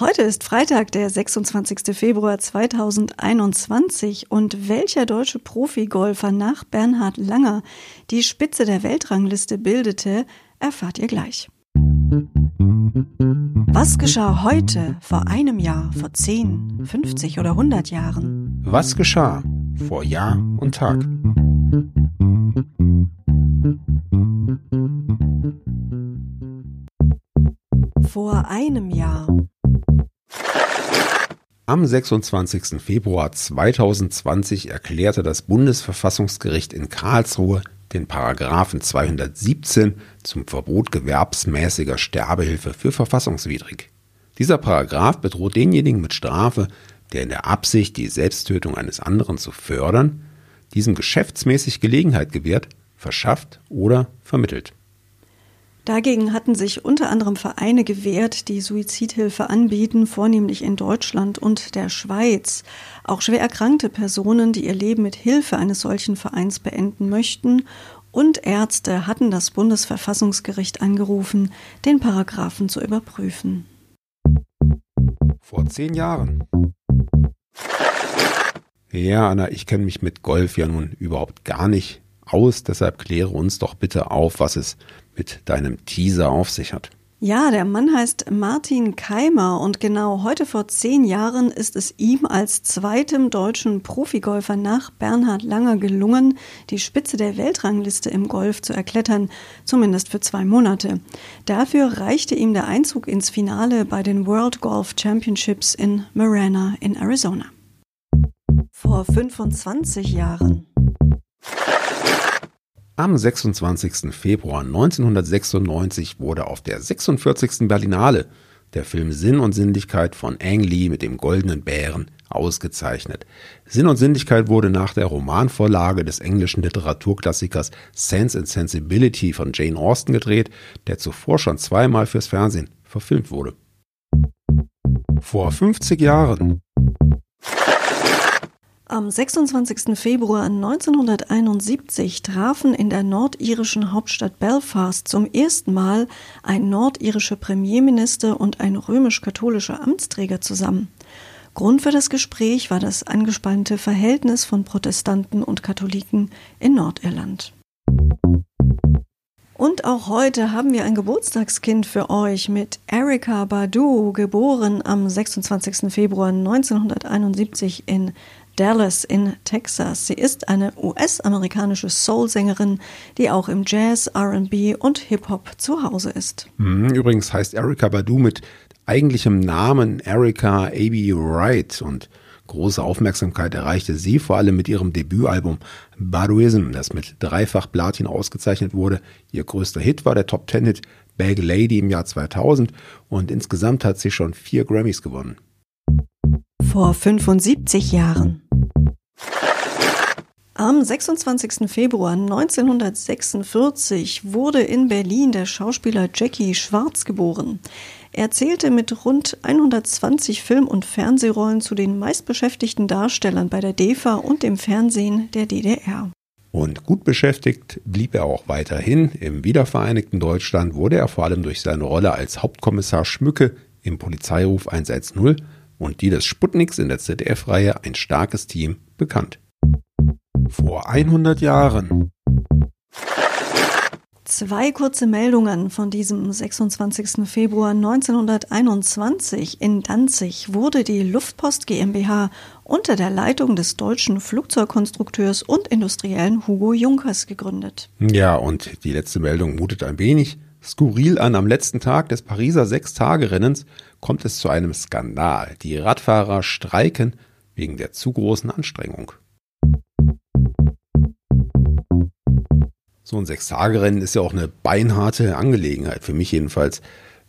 Heute ist Freitag, der 26. Februar 2021 und welcher deutsche Profigolfer nach Bernhard Langer die Spitze der Weltrangliste bildete, erfahrt ihr gleich. Was geschah heute, vor einem Jahr, vor 10, 50 oder 100 Jahren? Was geschah vor Jahr und Tag? Vor einem Jahr. Am 26. Februar 2020 erklärte das Bundesverfassungsgericht in Karlsruhe den Paragraphen 217 zum Verbot gewerbsmäßiger Sterbehilfe für verfassungswidrig. Dieser Paragraph bedroht denjenigen mit Strafe, der in der Absicht, die Selbsttötung eines anderen zu fördern, diesem geschäftsmäßig Gelegenheit gewährt, verschafft oder vermittelt. Dagegen hatten sich unter anderem Vereine gewehrt, die Suizidhilfe anbieten, vornehmlich in Deutschland und der Schweiz. Auch schwer erkrankte Personen, die ihr Leben mit Hilfe eines solchen Vereins beenden möchten, und Ärzte hatten das Bundesverfassungsgericht angerufen, den Paragraphen zu überprüfen. Vor zehn Jahren. Ja, Anna, ich kenne mich mit Golf ja nun überhaupt gar nicht aus, deshalb kläre uns doch bitte auf, was es mit deinem Teaser auf sich hat. Ja, der Mann heißt Martin Keimer und genau heute vor zehn Jahren ist es ihm als zweitem deutschen Profigolfer nach Bernhard Langer gelungen, die Spitze der Weltrangliste im Golf zu erklettern, zumindest für zwei Monate. Dafür reichte ihm der Einzug ins Finale bei den World Golf Championships in Marana in Arizona. Vor 25 Jahren. Am 26. Februar 1996 wurde auf der 46. Berlinale der Film Sinn und Sinnlichkeit von Ang Lee mit dem Goldenen Bären ausgezeichnet. Sinn und Sinnlichkeit wurde nach der Romanvorlage des englischen Literaturklassikers Sense and Sensibility von Jane Austen gedreht, der zuvor schon zweimal fürs Fernsehen verfilmt wurde. Vor 50 Jahren am 26. Februar 1971 trafen in der nordirischen Hauptstadt Belfast zum ersten Mal ein nordirischer Premierminister und ein römisch-katholischer Amtsträger zusammen. Grund für das Gespräch war das angespannte Verhältnis von Protestanten und Katholiken in Nordirland. Und auch heute haben wir ein Geburtstagskind für euch mit Erika Badu, geboren am 26. Februar 1971 in Dallas in Texas. Sie ist eine US-amerikanische Soul-Sängerin, die auch im Jazz, RB und Hip-Hop zu Hause ist. Mhm, übrigens heißt Erika Badu mit eigentlichem Namen Erika A.B. Wright und große Aufmerksamkeit erreichte sie vor allem mit ihrem Debütalbum Baduism, das mit dreifach Platin ausgezeichnet wurde. Ihr größter Hit war der Top Ten Hit Bag Lady im Jahr 2000 und insgesamt hat sie schon vier Grammys gewonnen. Vor 75 Jahren. Am 26. Februar 1946 wurde in Berlin der Schauspieler Jackie Schwarz geboren. Er zählte mit rund 120 Film- und Fernsehrollen zu den meistbeschäftigten Darstellern bei der DEFA und dem Fernsehen der DDR. Und gut beschäftigt blieb er auch weiterhin. Im wiedervereinigten Deutschland wurde er vor allem durch seine Rolle als Hauptkommissar Schmücke im Polizeiruf 110 und die des Sputniks in der ZDF-Reihe Ein starkes Team bekannt. Vor 100 Jahren. Zwei kurze Meldungen von diesem 26. Februar 1921. In Danzig wurde die Luftpost GmbH unter der Leitung des deutschen Flugzeugkonstrukteurs und Industriellen Hugo Junkers gegründet. Ja, und die letzte Meldung mutet ein wenig skurril an. Am letzten Tag des Pariser Sechstagerennens kommt es zu einem Skandal. Die Radfahrer streiken wegen der zu großen Anstrengung. So ein Sechstagerennen ist ja auch eine beinharte Angelegenheit. Für mich jedenfalls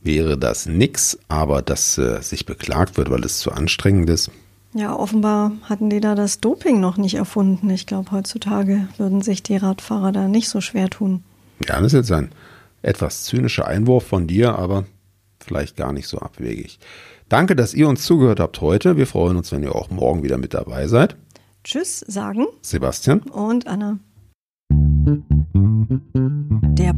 wäre das nix, aber dass äh, sich beklagt wird, weil es zu anstrengend ist. Ja, offenbar hatten die da das Doping noch nicht erfunden. Ich glaube, heutzutage würden sich die Radfahrer da nicht so schwer tun. Ja, das ist jetzt ein etwas zynischer Einwurf von dir, aber vielleicht gar nicht so abwegig. Danke, dass ihr uns zugehört habt heute. Wir freuen uns, wenn ihr auch morgen wieder mit dabei seid. Tschüss, sagen Sebastian und Anna.